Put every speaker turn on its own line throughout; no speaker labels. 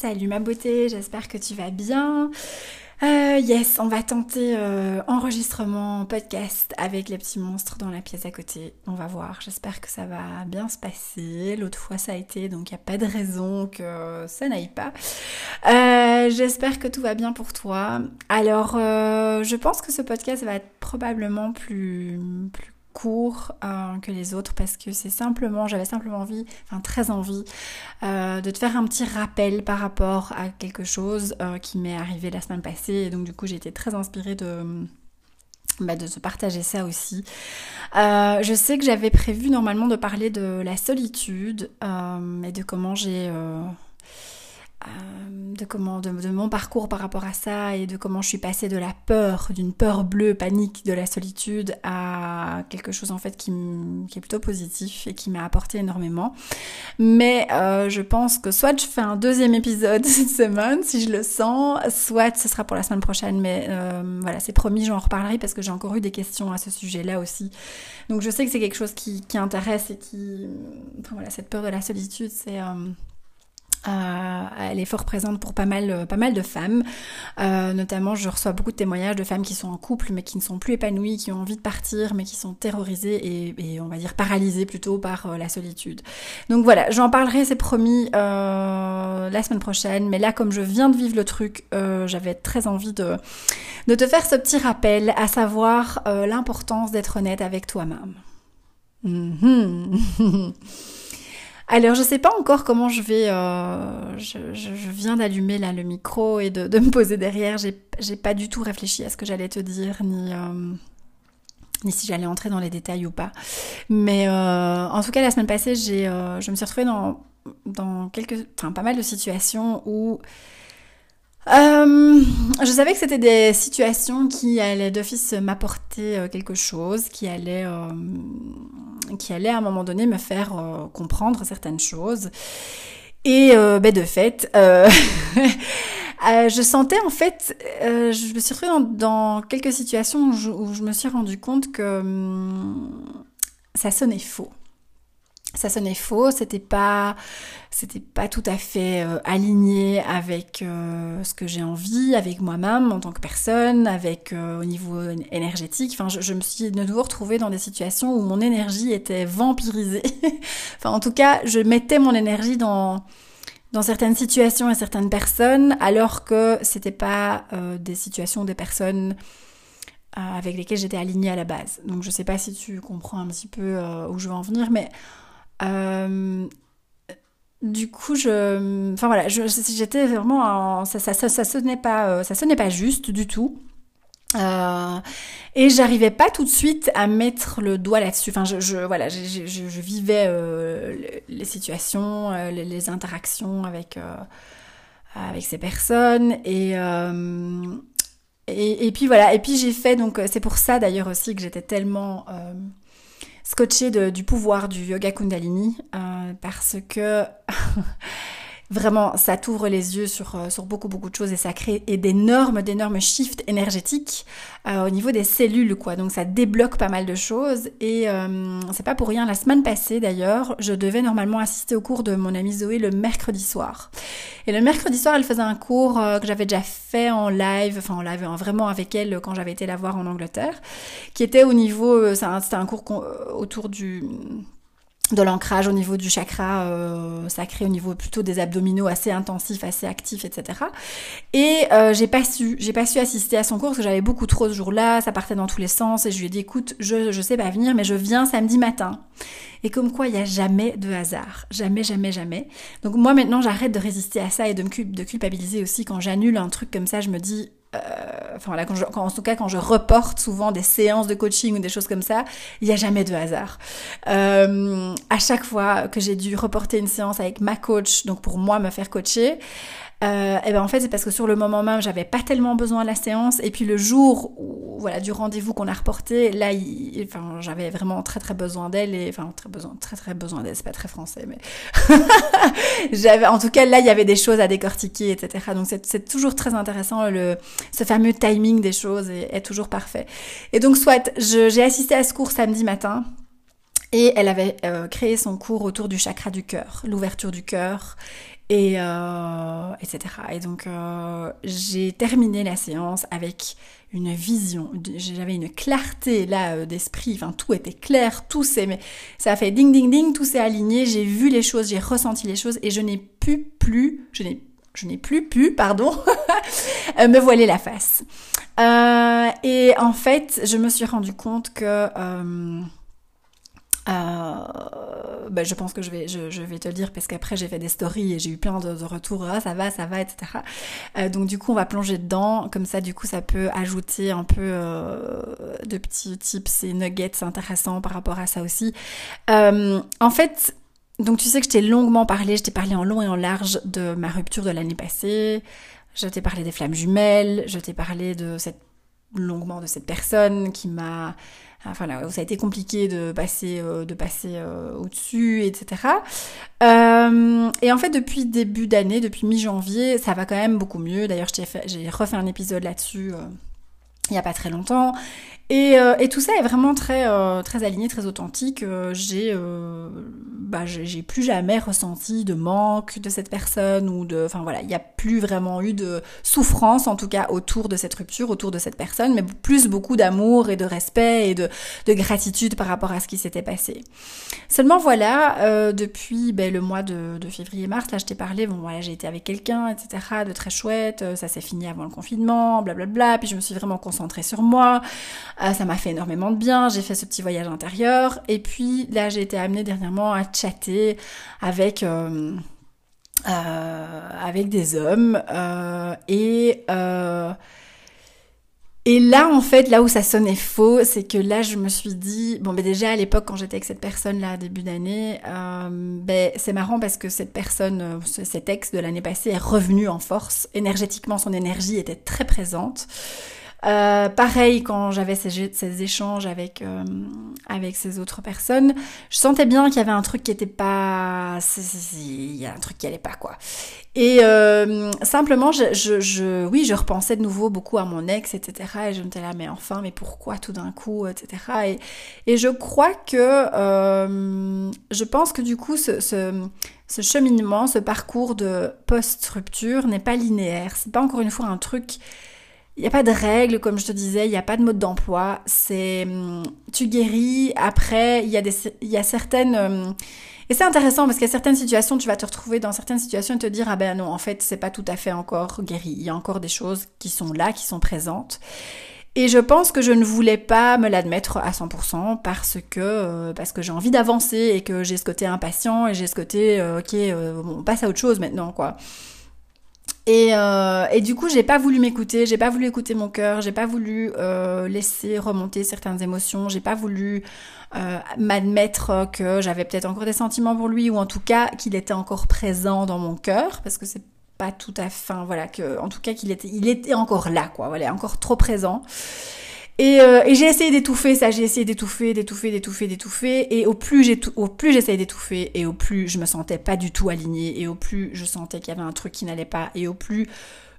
Salut ma beauté, j'espère que tu vas bien. Euh, yes, on va tenter euh, enregistrement podcast avec les petits monstres dans la pièce à côté. On va voir, j'espère que ça va bien se passer. L'autre fois ça a été, donc il n'y a pas de raison que ça n'aille pas. Euh, j'espère que tout va bien pour toi. Alors, je pense que ce podcast va être probablement plus, plus court euh, que les autres parce que c'est simplement, j'avais simplement envie, enfin très envie, euh, de te faire un petit rappel par rapport à quelque chose euh, qui m'est arrivé la semaine passée et donc du coup j'ai été très inspirée de bah, de se partager ça aussi. je sais que j'avais prévu normalement de parler de la solitude et de comment j'ai de comment de, mon parcours par rapport à ça et de comment je suis passée de la peur, d'une peur bleue, panique de la solitude à quelque chose en fait qui, qui est plutôt positif et qui m'a apporté énormément. Mais euh, je pense que soit je fais un deuxième épisode cette semaine si je le sens, soit ce sera pour la semaine prochaine. Mais euh, voilà, c'est promis, j'en reparlerai parce que j'ai encore eu des questions à ce sujet-là aussi. Donc je sais que c'est quelque chose qui, qui, intéresse et qui, enfin, voilà, cette peur de la solitude, c'est euh, elle est fort présente pour pas mal, euh, pas mal de femmes. Euh, notamment, je reçois beaucoup de témoignages de femmes qui sont en couple mais qui ne sont plus épanouies, qui ont envie de partir mais qui sont terrorisées et, on va dire paralysées plutôt par la solitude. Donc voilà, j'en parlerai, c'est promis, la semaine prochaine. Mais là, comme je viens de vivre le truc, j'avais très envie de, te faire ce petit rappel, à savoir l'importance d'être honnête avec toi-même. Mm-hmm. Alors je sais pas encore comment je vais. Euh, je, viens d'allumer là le micro et de, me poser derrière. J'ai pas du tout réfléchi à ce que j'allais te dire ni. Euh, ni si j'allais entrer dans les détails ou pas. Mais euh, en tout cas, la semaine passée, j'ai, je me suis retrouvée dans, dans quelques, enfin, pas mal de situations où euh, je savais que c'était des situations qui allaient d'office m'apporter euh, quelque chose, qui allaient, euh, qui à un moment donné me faire comprendre certaines choses. Et ben de fait, je sentais en fait, je me suis retrouvée dans, dans quelques situations où je, où je, me suis rendu compte que hum, ça sonnait faux ça sonnait faux, c'était pas, c'était pas tout à fait euh, aligné avec euh, ce que j'ai envie, avec moi-même en tant que personne, avec euh, au niveau énergétique. Enfin, je, me suis de nouveau retrouvée dans des situations où mon énergie était vampirisée. enfin, en tout cas, je mettais mon énergie dans dans certaines situations et certaines personnes, alors que c'était pas des situations des personnes avec lesquelles j'étais alignée à la base. Donc, je sais pas si tu comprends un petit peu où je veux en venir, mais du coup, je, enfin voilà, j'étais vraiment, ça, ça, ça, sonnait pas, euh, ça sonnait pas juste du tout. Euh, et j'arrivais pas tout de suite à mettre le doigt là-dessus. Enfin, je, voilà, je, vivais euh, les situations, euh, les, les, interactions avec avec ces personnes et, et, et puis voilà. Et puis j'ai fait donc c'est pour ça d'ailleurs aussi que j'étais tellement scotché du pouvoir du yoga Kundalini euh, parce que Vraiment, ça t'ouvre les yeux sur, euh, sur beaucoup beaucoup de choses et ça crée d'énormes d'énormes shifts énergétiques euh, au niveau des cellules quoi. Donc ça débloque pas mal de choses et euh, c'est pas pour rien. La semaine passée d'ailleurs, je devais normalement assister au cours de mon amie Zoé le mercredi soir. Et le mercredi soir, elle faisait un cours que j'avais déjà fait en live, enfin en live, vraiment avec elle quand j'avais été la voir en Angleterre, qui était au niveau, c'était un cours autour du de l'ancrage au niveau du chakra euh, sacré, au niveau plutôt des abdominaux assez intensifs, assez actifs, etc. Et euh, j'ai pas su, j'ai pas su assister à son cours parce que j'avais beaucoup trop ce jour-là, ça partait dans tous les sens et je lui ai dit écoute, je, je sais pas venir, mais je viens samedi matin. Et comme quoi, il n'y a jamais de hasard. Jamais, jamais, jamais. Donc moi maintenant, j'arrête de résister à ça et de me de culpabiliser aussi quand j'annule un truc comme ça. Je me dis, euh, enfin voilà, quand en tout cas quand je reporte souvent des séances de coaching ou des choses comme ça, il n'y a jamais de hasard. Euh, à chaque fois que j'ai dû reporter une séance avec ma coach, donc pour moi me faire coacher, euh, et ben en fait c'est parce que sur le moment même j'avais pas tellement besoin de la séance. Et puis le jour où, voilà du rendez-vous qu'on a reporté là enfin j'avais vraiment très très besoin d'elle et enfin très besoin très très besoin d'elle. C'est pas très français mais j'avais en tout cas là il y avait des choses à décortiquer etc donc c'est toujours très intéressant le ce fameux timing des choses est, est toujours parfait. Et donc soit j'ai assisté à ce cours samedi matin et elle avait euh, créé son cours autour du chakra du cœur, l'ouverture du cœur et euh, etc. Et donc euh, j'ai terminé la séance avec une vision, j'avais une clarté là d'esprit, enfin tout était clair, tout s'est, ça a fait ding ding ding, tout s'est aligné, j'ai vu les choses, j'ai ressenti les choses et je n'ai pu plus, je n'ai je n'ai plus pu, pardon, me voiler la face. Et en fait, je me suis rendu compte que euh, ben je pense que je vais, te le dire parce qu'après j'ai fait des stories et j'ai eu plein de, retours, ah, ça va, ça va, etc. Euh, donc du coup on va plonger dedans, comme ça du coup ça peut ajouter un peu euh, de petits tips et nuggets intéressants par rapport à ça aussi. En fait, donc tu sais que je t'ai longuement parlé, je t'ai parlé en long et en large de ma rupture de l'année passée, je t'ai parlé des flammes jumelles, je t'ai parlé de cette longuement de cette personne qui m'a enfin là, où ça a été compliqué de passer, euh, de passer euh, au-dessus, etc. Euh, et en fait, depuis début d'année, depuis mi-janvier, ça va quand même beaucoup mieux. D'ailleurs, j'ai refait un épisode là-dessus il n'y a pas très longtemps. Et, euh, et, tout ça est vraiment très, euh, très aligné, très authentique. Euh, j'ai, bah, j'ai plus jamais ressenti de manque de cette personne ou de, enfin voilà, il n'y a plus vraiment eu de souffrance en tout cas autour de cette rupture, autour de cette personne, mais plus beaucoup d'amour et de respect et de, de, gratitude par rapport à ce qui s'était passé. Seulement voilà, depuis ben, le mois de, de février-mars, là je t'ai parlé, bon voilà, j'ai été avec quelqu'un, etc., de très chouette, ça s'est fini avant le confinement, blablabla, puis je me suis vraiment concentrée sur moi. Ah, ça m'a fait énormément de bien, j'ai fait ce petit voyage intérieur. Et puis là, j'ai été amenée dernièrement à chatter avec... Euh, euh, avec des hommes euh, et et là, en fait, là où ça sonnait faux, c'est que là, je me suis dit, bon, ben déjà à l'époque, quand j'étais avec cette personne-là, début d'année, ben c'est marrant parce que cette personne, cet ex de l'année passée, est revenu en force. Énergétiquement, son énergie était très présente. Euh, pareil, quand j'avais ces, échanges avec, euh, avec ces autres personnes, je sentais bien qu'il y avait un truc qui était pas... Il y a un truc qui allait pas, quoi. Et euh, simplement, je, je, je, oui, je repensais de nouveau beaucoup à mon ex, etc. Et je me disais là, mais enfin, mais pourquoi tout d'un coup, etc. Et, et je crois que... Euh, je pense que du coup, ce, ce ce cheminement, ce parcours de post-rupture n'est pas linéaire. C'est pas encore une fois un truc il n'y a pas de règles, comme je te disais, il n'y a pas de mode d'emploi. C'est hum, tu guéris. Après, il y a des, il y a certaines hum, et c'est intéressant parce qu'il y a certaines situations, tu vas te retrouver dans certaines situations et te dire ah ben non, en fait, c'est pas tout à fait encore guéri. Il y a encore des choses qui sont là, qui sont présentes. Et je pense que je ne voulais pas me l'admettre à 100% parce que euh, parce que j'ai envie d'avancer et que j'ai ce côté impatient et j'ai ce côté euh, ok, euh, on passe à autre chose maintenant quoi. Et, euh, et, du coup, j'ai pas voulu m'écouter, j'ai pas voulu écouter mon cœur, j'ai pas voulu euh, laisser remonter certaines émotions, j'ai pas voulu euh, m'admettre que j'avais peut-être encore des sentiments pour lui, ou en tout cas qu'il était encore présent dans mon cœur, parce que c'est pas tout à fait, voilà, que, en tout cas qu'il était, il était encore là, quoi, voilà, encore trop présent. Euh, et, j'ai essayé d'étouffer ça, j'ai essayé d'étouffer, d'étouffer, d'étouffer, d'étouffer. Et au plus j'ai au plus j'essayais d'étouffer, et au plus je me sentais pas du tout alignée, et au plus je sentais qu'il y avait un truc qui n'allait pas, et au plus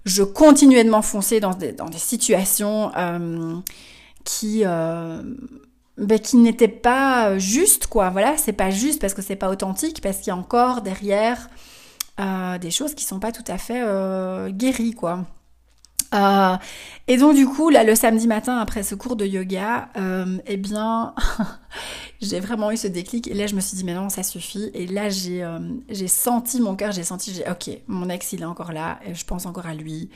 je continuais de m'enfoncer dans des, dans des situations euh, qui euh, ben, qui n'étaient pas justes, quoi. Voilà, c'est pas juste parce que c'est pas authentique, parce qu'il y a encore derrière des choses qui sont pas tout à fait guéries, quoi. Euh, et donc du coup, là, le samedi matin, après ce cours de yoga, euh, eh bien, j'ai vraiment eu ce déclic. Et là, je me suis dit, mais non, ça suffit. Et là, j'ai euh, j'ai senti mon cœur, j'ai senti, j'ai, ok, mon ex, il est encore là, et je pense encore à lui.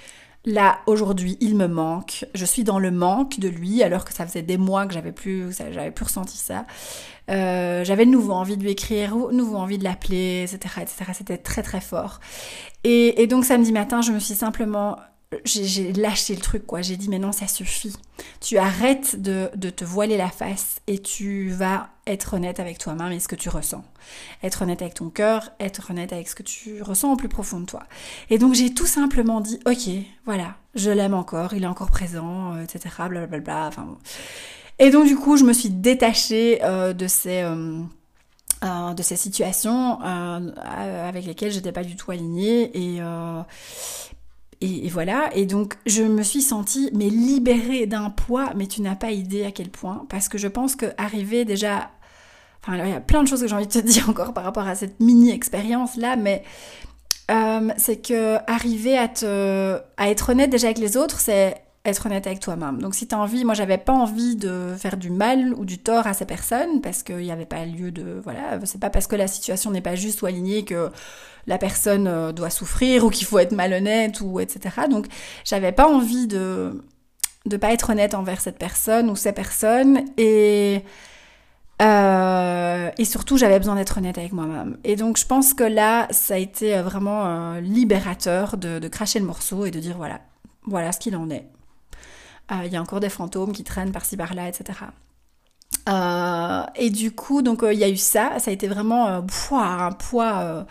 Là, aujourd'hui, il me manque. Je suis dans le manque de lui, alors que ça faisait des mois que j'avais plus, j'avais plus ressenti ça. Euh, j'avais de nouveau envie de lui écrire, nouveau envie de l'appeler, etc., etc. C'était très très fort. Et, et donc samedi matin, je me suis simplement j'ai lâché le truc, quoi. J'ai dit, mais non, ça suffit. Tu arrêtes de, de, te voiler la face et tu vas être honnête avec toi-même et ce que tu ressens. Être honnête avec ton cœur, être honnête avec ce que tu ressens au plus profond de toi. Et donc, j'ai tout simplement dit, ok, voilà, je l'aime encore, il est encore présent, euh, etc., blablabla. Enfin, Et donc, du coup, je me suis détachée euh, de ces... Euh, de ces situations avec lesquelles j'étais pas du tout alignée et, et, voilà, et donc je me suis sentie mais libérée d'un poids, mais tu n'as pas idée à quel point, parce que je pense que arriver déjà, enfin il y a plein de choses que j'ai envie de te dire encore par rapport à cette mini expérience là, mais euh, c'est que arriver à te, à être honnête déjà avec les autres, c'est être honnête avec toi-même. Donc si tu as envie, moi j'avais pas envie de faire du mal ou du tort à ces personnes parce qu'il n'y avait pas lieu de voilà, c'est pas parce que la situation n'est pas juste ou alignée que la personne euh, doit souffrir ou qu'il faut être malhonnête ou etc. Donc j'avais pas envie de de pas être honnête envers cette personne ou ces personnes et euh, et surtout, j'avais besoin d'être honnête avec moi-même. Et donc, je pense que là, ça a été euh, vraiment libérateur de, de, cracher le morceau et de dire voilà, voilà ce qu'il en est. Euh, il y a encore des fantômes qui traînent par-ci par-là, etc. Euh, et du coup, donc euh, il y a eu ça. Ça a été vraiment un poids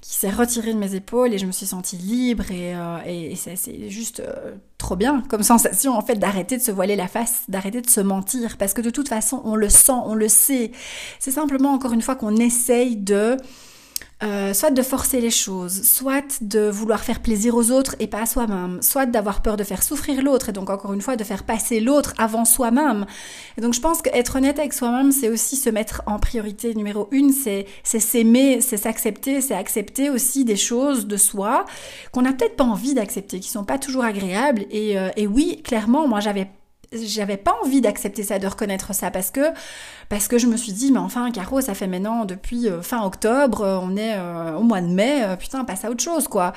qui s'est retiré de mes épaules et je me suis sentie libre et, et, c'est juste trop bien comme sensation en fait d'arrêter de se voiler la face, d'arrêter de se mentir parce que de toute façon on le sent, on le sait. C'est simplement encore une fois qu'on essaye de euh, soit de forcer les choses, soit de vouloir faire plaisir aux autres et pas à soi-même, soit d'avoir peur de faire souffrir l'autre et donc encore une fois de faire passer l'autre avant soi-même. Et donc je pense qu'être honnête avec soi-même, c'est aussi se mettre en priorité numéro une, c'est s'aimer, c'est s'accepter, c'est accepter aussi des choses de soi qu'on n'a peut-être pas envie d'accepter, qui sont pas toujours agréables. Et, euh, et oui, clairement, moi j'avais j'avais pas envie d'accepter ça, de reconnaître ça, parce que parce que je me suis dit, mais enfin, Caro, ça fait maintenant depuis euh, fin octobre, euh, on est euh, au mois de mai, putain, passe à autre chose, quoi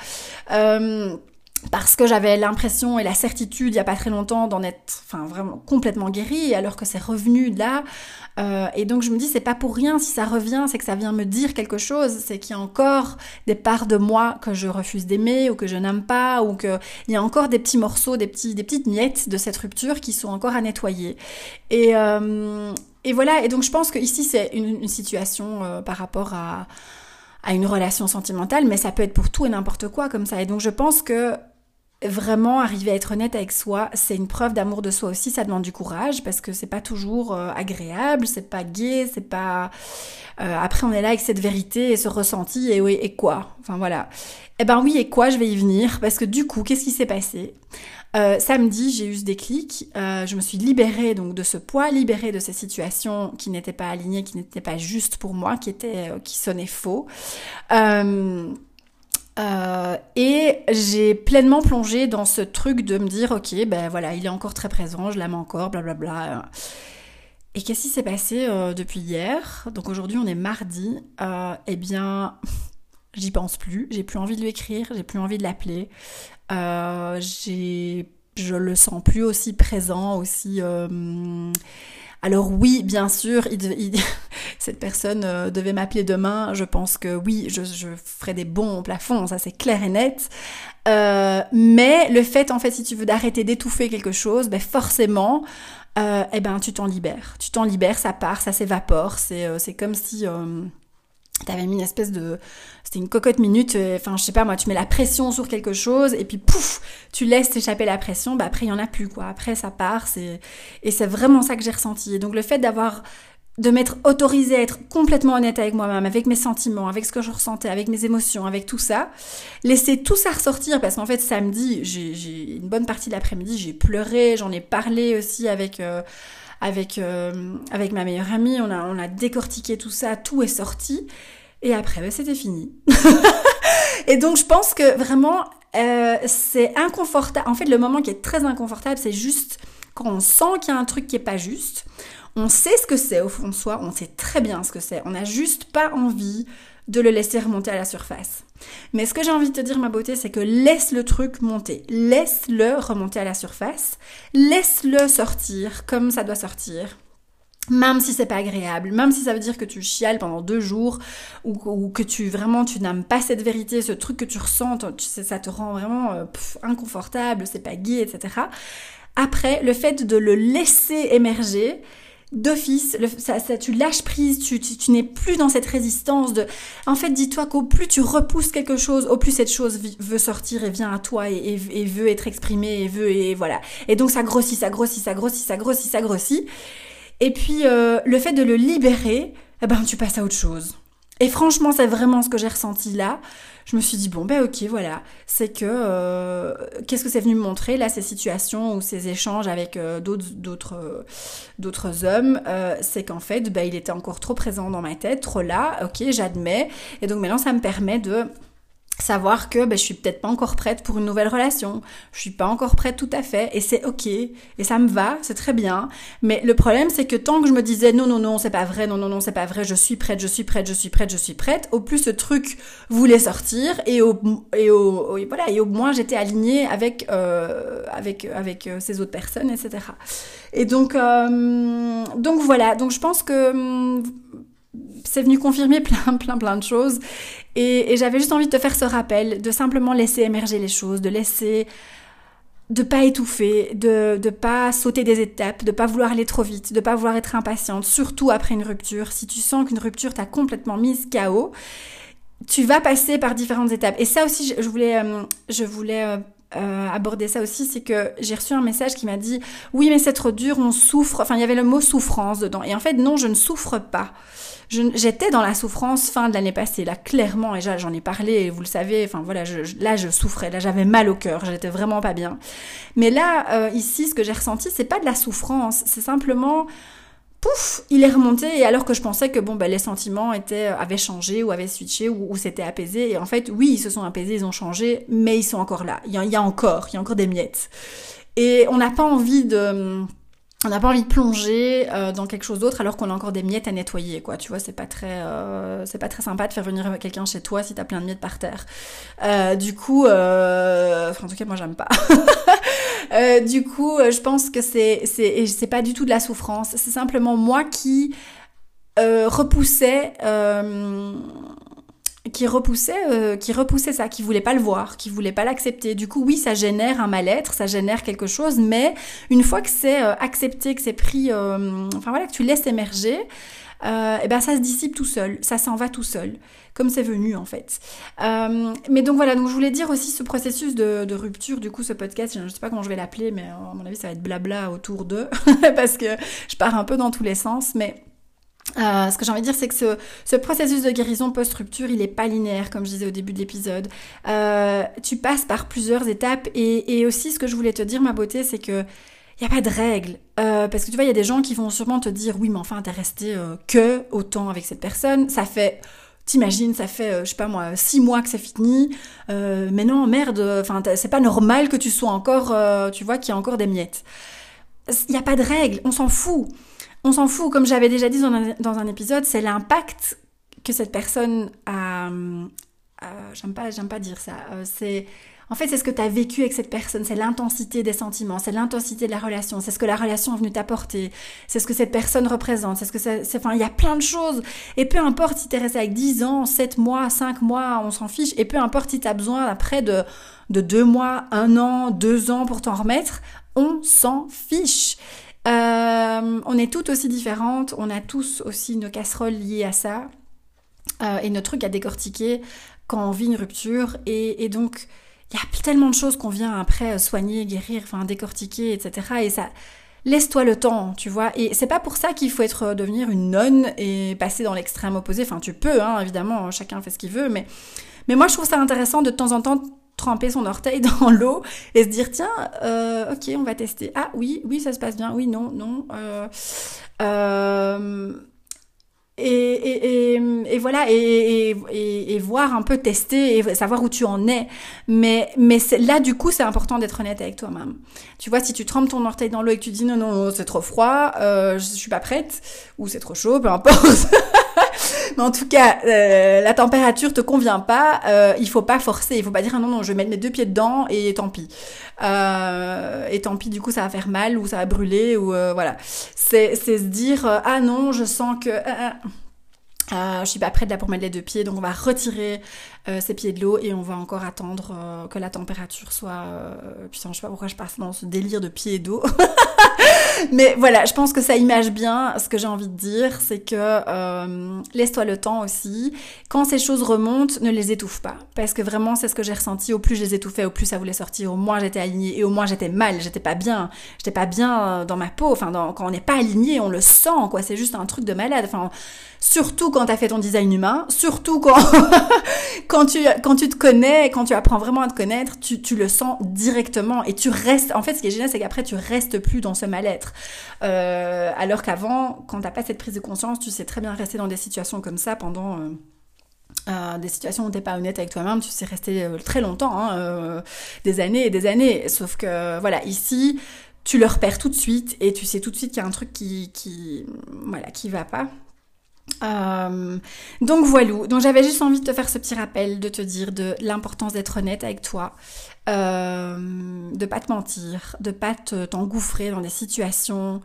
parce que j'avais l'impression et la certitude il y a pas très longtemps d'en être enfin vraiment complètement guérie alors que c'est revenu là euh, et donc je me dis c'est pas pour rien si ça revient c'est que ça vient me dire quelque chose c'est qu'il y a encore des parts de moi que je refuse d'aimer ou que je n'aime pas ou que il y a encore des petits morceaux des petits des petites miettes de cette rupture qui sont encore à nettoyer et euh, et voilà et donc je pense que ici c'est une, une, situation euh, par rapport à à une relation sentimentale, mais ça peut être pour tout et n'importe quoi comme ça. Et donc je pense que vraiment arriver à être honnête avec soi, c'est une preuve d'amour de soi aussi, ça demande du courage parce que c'est pas toujours euh, agréable, c'est pas gai, c'est pas euh, après on est là avec cette vérité et ce ressenti et oui et quoi? Enfin voilà. Eh ben oui et quoi, je vais y venir parce que du coup, qu'est-ce qui s'est passé? Euh, samedi, j'ai eu ce déclic. Je me suis libérée donc de ce poids, libérée de ces situations qui n'étaient pas alignées, qui n'étaient pas justes pour moi, qui étaient, euh, qui sonnaient faux. Et j'ai pleinement plongé dans ce truc de me dire, ok, ben voilà, il est encore très présent, je l'aime encore, blablabla. Bla bla. Et qu'est-ce qui s'est passé depuis hier? Donc aujourd'hui, on est mardi. eh bien, j'y pense plus. J'ai plus envie de lui écrire, j'ai plus envie de l'appeler. Euh, j'ai, je le sens plus aussi présent, aussi. Alors oui, bien sûr, cette personne euh, devait m'appeler demain. Je pense que oui, je, je ferai des bons plafonds, ça c'est clair et net. Euh, mais le fait, en fait, si tu veux d'arrêter d'étouffer quelque chose, ben forcément, euh, eh ben tu t'en libères. Tu t'en libères, ça part, ça s'évapore. C'est, euh, c'est comme si T'avais mis une espèce de... C'était une cocotte minute, euh, enfin je sais pas moi, tu mets la pression sur quelque chose et puis pouf, tu laisses t'échapper la pression, bah après il y en a plus quoi, après ça part, c'est... Et c'est vraiment ça que j'ai ressenti. Et donc le fait d'avoir... de m'être autorisée à être complètement honnête avec moi-même, avec mes sentiments, avec ce que je ressentais, avec mes émotions, avec tout ça, laisser tout ça ressortir parce qu'en fait samedi, j'ai une bonne partie de l'après-midi, j'ai pleuré, j'en ai parlé aussi avec... Euh, avec, euh, avec ma meilleure amie, on a, on a décortiqué tout ça, tout est sorti. Et après, ben, c'était fini. et donc, je pense que vraiment, euh, c'est inconfortable. En fait, le moment qui est très inconfortable, c'est juste quand on sent qu'il y a un truc qui est pas juste. On sait ce que c'est au fond de soi, on sait très bien ce que c'est. On n'a juste pas envie de le laisser remonter à la surface. Mais ce que j'ai envie de te dire, ma beauté, c'est que laisse le truc monter. Laisse-le remonter à la surface. Laisse-le sortir comme ça doit sortir. Même si c'est pas agréable, même si ça veut dire que tu chiales pendant deux jours ou, que tu vraiment tu n'aimes pas cette vérité, ce truc que tu ressens, tu sais, ça te rend vraiment euh, inconfortable, c'est pas gai, etc. Après, le fait de le laisser émerger, d'office, ça, ça, tu lâches prise, tu, tu, n'es plus dans cette résistance de... En fait, dis-toi qu'au plus tu repousses quelque chose, au plus cette chose veut sortir et vient à toi et, et, veut être exprimée et veut... Et voilà. Et donc ça grossit, ça grossit, ça grossit, ça grossit, ça grossit. Et puis euh, le fait de le libérer, eh ben tu passes à autre chose. Et franchement, c'est vraiment ce que j'ai ressenti là. Je me suis dit bon ben ok voilà. C'est que euh, qu'est-ce que c'est venu me montrer là ces situations ou ces échanges avec euh, d'autres d'autres euh, hommes? C'est qu'en fait ben, il était encore trop présent dans ma tête trop là. Ok j'admets. Et donc maintenant ça me permet de savoir que ben, je suis peut-être pas encore prête pour une nouvelle relation, je suis pas encore prête tout à fait, et c'est ok, et ça me va, c'est très bien. Mais le problème, c'est que tant que je me disais non, non, non, c'est pas vrai, non, non, non, c'est pas vrai, je suis prête, je suis prête, je suis prête, je suis prête, au plus ce truc voulait sortir, et au, et au, voilà, et au moins j'étais alignée avec, euh, avec, avec euh, ces autres personnes, etc. Et donc, euh, donc voilà, donc je pense que hum, c'est venu confirmer plein, plein, plein de choses. Et, j'avais juste envie de te faire ce rappel, de simplement laisser émerger les choses, de laisser de pas étouffer, de ne pas sauter des étapes, de pas vouloir aller trop vite, de pas vouloir être impatiente, surtout après une rupture. Si tu sens qu'une rupture t'a complètement mise KO, tu vas passer par différentes étapes. Et ça aussi, je voulais, euh, je voulais euh, aborder ça aussi, c'est que j'ai reçu un message qui m'a dit oui mais c'est trop dur, on souffre. Enfin il y avait le mot souffrance dedans. Et en fait non, je ne souffre pas j'étais dans la souffrance fin de l'année passée, là, clairement, et j'en ai parlé, et vous le savez, enfin voilà, je, là, je souffrais, là, j'avais mal au cœur, j'étais vraiment pas bien. Mais là, euh, ici, ce que j'ai ressenti, c'est pas de la souffrance, c'est simplement, pouf, il est remonté, et alors que je pensais que, bon, ben, les sentiments étaient, euh, avaient changé, ou avaient switché, ou, s'étaient apaisés, et en fait, oui, ils se sont apaisés, ils ont changé, mais ils sont encore là. Il y, il y a encore, il y a encore des miettes. Et on n'a pas envie de on n'a pas envie de plonger euh, dans quelque chose d'autre alors qu'on a encore des miettes à nettoyer quoi. Tu vois c'est pas très euh, c'est pas très sympa de faire venir quelqu'un chez toi si t'as plein de miettes par terre. Euh, du coup enfin, en tout cas moi j'aime pas. Du coup je pense que c'est c'est c'est pas du tout de la souffrance. C'est simplement moi qui repoussais qui repoussait, euh, qui repoussait ça, qui voulait pas le voir, qui voulait pas l'accepter. Du coup, oui, ça génère un mal-être, ça génère quelque chose, mais une fois que c'est euh, accepté, que c'est pris, euh, enfin voilà, que tu laisses émerger, et eh ben ça se dissipe tout seul, ça s'en va tout seul, comme c'est venu en fait. mais donc voilà, donc je voulais dire aussi ce processus de, de rupture, du coup ce podcast, je ne sais pas comment je vais l'appeler, mais à mon avis ça va être blabla autour d'eux, parce que je pars un peu dans tous les sens, mais euh, ce que j'ai envie de dire, c'est que ce, ce, processus de guérison post-rupture, il n'est pas linéaire, comme je disais au début de l'épisode. Euh, tu passes par plusieurs étapes et, et, aussi, ce que je voulais te dire, ma beauté, c'est que il n'y a pas de règle. Euh, parce que tu vois, il y a des gens qui vont sûrement te dire, oui, mais enfin, t'es resté euh, que autant avec cette personne. Ça fait, t'imagines, ça fait, euh, je sais pas moi, six mois que c'est fini. mais non, merde, enfin, c'est pas normal que tu sois encore, tu vois, qu'il y a encore des miettes. Il n'y a pas de règle, on s'en fout on s'en fout, comme j'avais déjà dit dans un, épisode, c'est l'impact que cette personne a. Euh, j'aime pas, j'aime pas dire ça. Euh, c'est en fait, c'est ce que tu as vécu avec cette personne, c'est l'intensité des sentiments, c'est l'intensité de la relation, c'est ce que la relation est venue t'apporter, c'est ce que cette personne représente, c'est ce que c'est, enfin, il y a plein de choses. Et peu importe si t'es resté avec 10 ans, 7 mois, 5 mois, on s'en fiche. Et peu importe si t'as besoin après de, de 2 mois, 1 an, 2 ans pour t'en remettre, on s'en fiche. Euh, on est toutes aussi différentes, on a tous aussi nos casseroles liées à ça euh, et nos trucs à décortiquer quand on vit une rupture. Et, donc, il y a tellement de choses qu'on vient après soigner, guérir, enfin décortiquer, etc. Et ça, laisse-toi le temps, tu vois. Et c'est pas pour ça qu'il faut être devenir une nonne et passer dans l'extrême opposé. Enfin, tu peux, hein, évidemment, chacun fait ce qu'il veut, mais mais moi je trouve ça intéressant de temps en temps tremper son orteil dans l'eau et se dire tiens euh, ok on va tester ah oui oui ça se passe bien oui non non euh, euh, et, voilà, et, voir un peu tester et savoir où tu en es. Mais, mais là, du coup, c'est important d'être honnête avec toi-même. Tu vois, si tu trempes ton orteil dans l'eau et que tu dis non, non, c'est trop froid, euh, je suis pas prête, ou c'est trop chaud, peu importe. en tout cas, euh, la température te convient pas, euh, il faut pas forcer, il faut pas dire ah non, non, je vais mettre mes deux pieds dedans et tant pis. Euh, et tant pis, du coup, ça va faire mal ou ça va brûler ou euh, voilà. C'est se dire ah non, je sens que je suis pas prête là pour mettre les deux pieds, donc on va retirer euh, ces pieds de l'eau et on va encore attendre euh, que la température soit. putain, je sais pas pourquoi je passe dans ce délire de pieds d'eau. Mais voilà, je pense que ça image bien ce que j'ai envie de dire, c'est que laisse-toi le temps aussi. Quand ces choses remontent, ne les étouffe pas, parce que vraiment c'est ce que j'ai ressenti. Au plus je les étouffais, au plus ça voulait sortir. Au moins j'étais alignée et au moins j'étais mal, j'étais pas bien, j'étais pas bien dans ma peau. Enfin, quand on n'est pas aligné, on le sent quoi. C'est juste un truc de malade. Enfin surtout quand tu as fait ton design humain, surtout quand, quand, tu, quand tu te connais, quand tu apprends vraiment à te connaître, tu, tu le sens directement et tu restes. En fait, ce qui est génial, c'est qu'après, tu restes plus dans ce mal-être. Euh, alors qu'avant, quand t'as pas cette prise de conscience, tu sais très bien rester dans des situations comme ça pendant. Euh, euh, des situations où t'es pas honnête avec toi-même, tu sais rester euh, très longtemps, hein, euh, des années et des années. Sauf que voilà, ici, tu le repères tout de suite et tu sais tout de suite qu'il y a un truc qui, qui, voilà, qui va pas. Euh, donc voilà, donc j'avais juste envie de te faire ce petit rappel, de te dire de l'importance d'être honnête avec toi, euh, de pas te mentir, de pas t'engouffrer dans des situations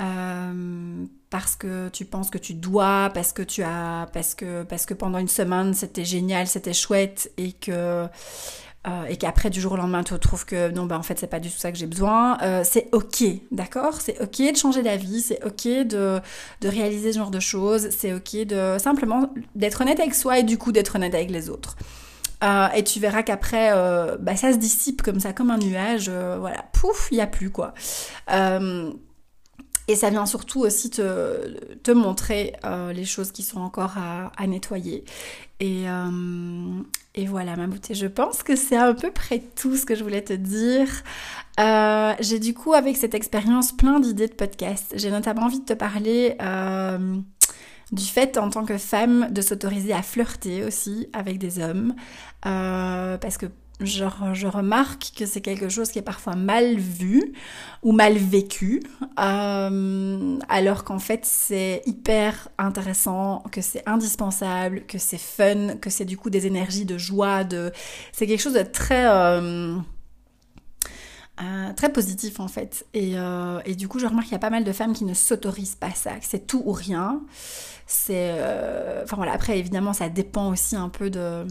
euh, parce que tu penses que tu dois, parce que tu as, parce que parce que pendant une semaine c'était génial, c'était chouette et que euh, et qu'après du jour au lendemain tu trouves que non bah en fait c'est pas du tout ça que j'ai besoin, euh, c'est ok, d'accord? C'est ok de changer d'avis, c'est ok de, de réaliser ce genre de choses, c'est ok de simplement d'être honnête avec soi et du coup d'être honnête avec les autres. Euh, et tu verras qu'après, bah, ça se dissipe comme ça, comme un nuage. voilà, pouf, il n'y a plus quoi. Et ça vient surtout aussi te, te montrer euh, les choses qui sont encore à, nettoyer. Et, euh, et, voilà ma beauté, je pense que c'est à peu près tout ce que je voulais te dire. Euh, j'ai du coup avec cette expérience plein d'idées de podcast. J'ai notamment envie de te parler du fait en tant que femme de s'autoriser à flirter aussi avec des hommes. Parce que je, remarque que c'est quelque chose qui est parfois mal vu ou mal vécu, euh, alors qu'en fait c'est hyper intéressant, que c'est indispensable, que c'est fun, que c'est du coup des énergies de joie, de c'est quelque chose de très euh, euh, très positif en fait. Et, et du coup je remarque qu'il y a pas mal de femmes qui ne s'autorisent pas ça, que c'est tout ou rien. C'est, enfin voilà. Après évidemment ça dépend aussi un peu de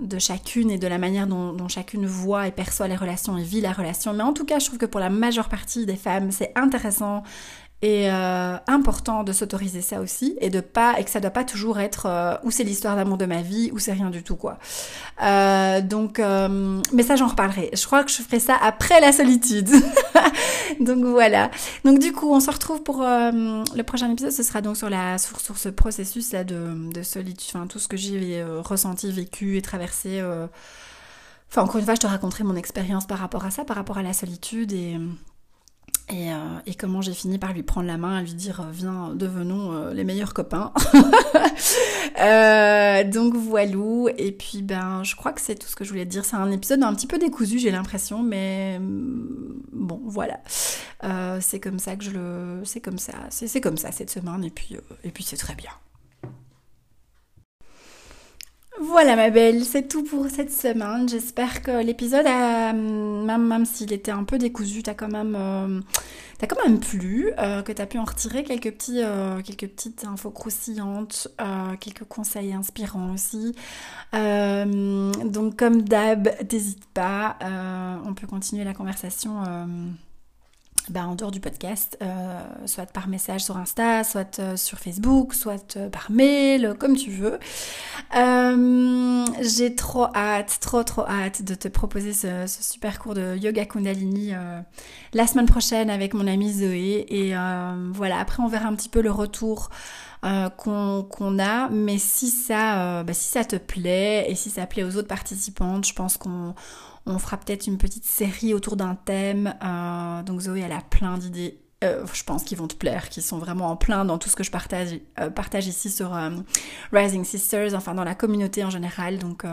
de chacune et de la manière dont, chacune voit et perçoit les relations et vit la relation. Mais en tout cas, je trouve que pour la majeure partie des femmes, c'est intéressant et euh, important de s'autoriser ça aussi et de pas et que ça doit pas toujours être euh, ou c'est l'histoire d'amour de ma vie ou c'est rien du tout quoi. Euh, donc euh, mais ça j'en reparlerai. Je crois que je ferai ça après la solitude. donc voilà. Donc du coup on se retrouve pour le prochain épisode. Ce sera donc sur la sur, sur ce processus là de, de solitude, enfin tout ce que j'ai ressenti, vécu et traversé. Enfin encore une fois je te raconterai mon expérience par rapport à ça, par rapport à la solitude et et, euh, et, comment j'ai fini par lui prendre la main, à lui dire euh, viens, devenons euh, les meilleurs copains. donc voilou. Et puis ben, je crois que c'est tout ce que je voulais te dire. C'est un épisode un petit peu décousu, j'ai l'impression, mais mm, bon, voilà. c'est comme ça que je le, c'est comme ça, c'est comme ça cette semaine. Et puis et puis c'est très bien. Voilà ma belle, c'est tout pour cette semaine. J'espère que l'épisode, même, même s'il était un peu décousu, t'as quand même, euh, quand même plu, euh, que t'as pu en retirer quelques petits, euh, quelques petites infos croustillantes, quelques conseils inspirants aussi. donc comme d'hab, n'hésite pas, on peut continuer la conversation bah, en dehors du podcast, euh, soit par message sur Insta, soit euh, sur Facebook, soit euh, par mail, comme tu veux. J'ai trop hâte, trop trop hâte de te proposer ce, super cours de yoga Kundalini la semaine prochaine avec mon amie Zoé. Et voilà, après on verra un petit peu le retour. qu'on a, mais si ça, bah, si ça te plaît et si ça plaît aux autres participantes, je pense qu'on on fera peut-être une petite série autour d'un thème. Euh, donc Zoé, elle a plein d'idées je pense qu'ils vont te plaire, qui sont vraiment en plein dans tout ce que je partage, partage ici sur Rising Sisters, enfin dans la communauté en général. Donc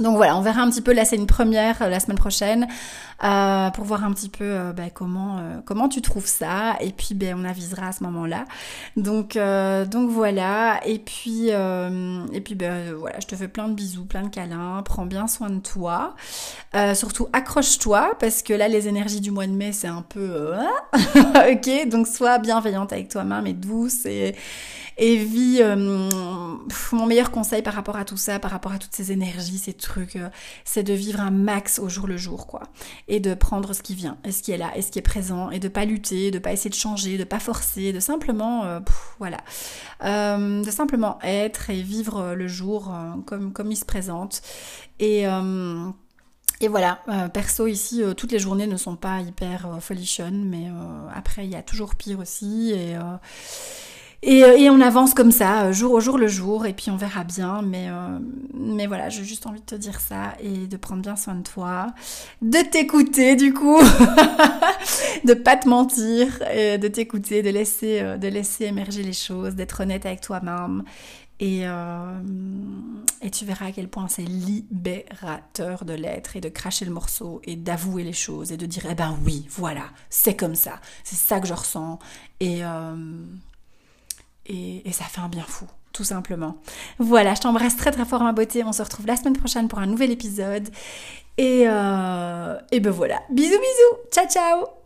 donc voilà, on verra un petit peu, là c'est une première euh, la semaine prochaine, euh, pour voir un petit peu euh, bah, comment, comment tu trouves ça, et puis ben, on avisera à ce moment-là. Donc, donc voilà, et puis, et puis ben, voilà, je te fais plein de bisous, plein de câlins, prends bien soin de toi, surtout accroche-toi, parce que là les énergies du mois de mai c'est un peu... ok, donc sois bienveillante avec toi-même et douce, et et euh, mon meilleur conseil par rapport à tout ça, par rapport à toutes ces énergies, ces trucs, euh, c'est de vivre un max au jour le jour, quoi. Et de prendre ce qui vient, et ce qui est là, et ce qui est présent, et de pas lutter, de pas essayer de changer, de pas forcer, de simplement, euh, voilà, de simplement être et vivre le jour comme, comme il se présente. Et et voilà, perso ici, toutes les journées ne sont pas hyper folichonnes, mais après il y a toujours pire aussi. Et, euh, et, on avance comme ça, euh, jour au jour le jour, et puis on verra bien. Mais, euh, mais voilà, j'ai juste envie de te dire ça et de prendre bien soin de toi, de t'écouter du coup, de pas te mentir, et de t'écouter, de laisser, de laisser émerger les choses, d'être honnête avec toi-même. Et, et tu verras à quel point c'est libérateur de l'être et de cracher le morceau et d'avouer les choses et de dire eh ben oui, voilà, c'est comme ça, c'est ça que je ressens. Et, ça fait un bien fou tout simplement. Voilà, je t'embrasse très très fort ma beauté. On se retrouve la semaine prochaine pour un nouvel épisode. Et, euh, et ben voilà. Bisous bisous. Ciao ciao.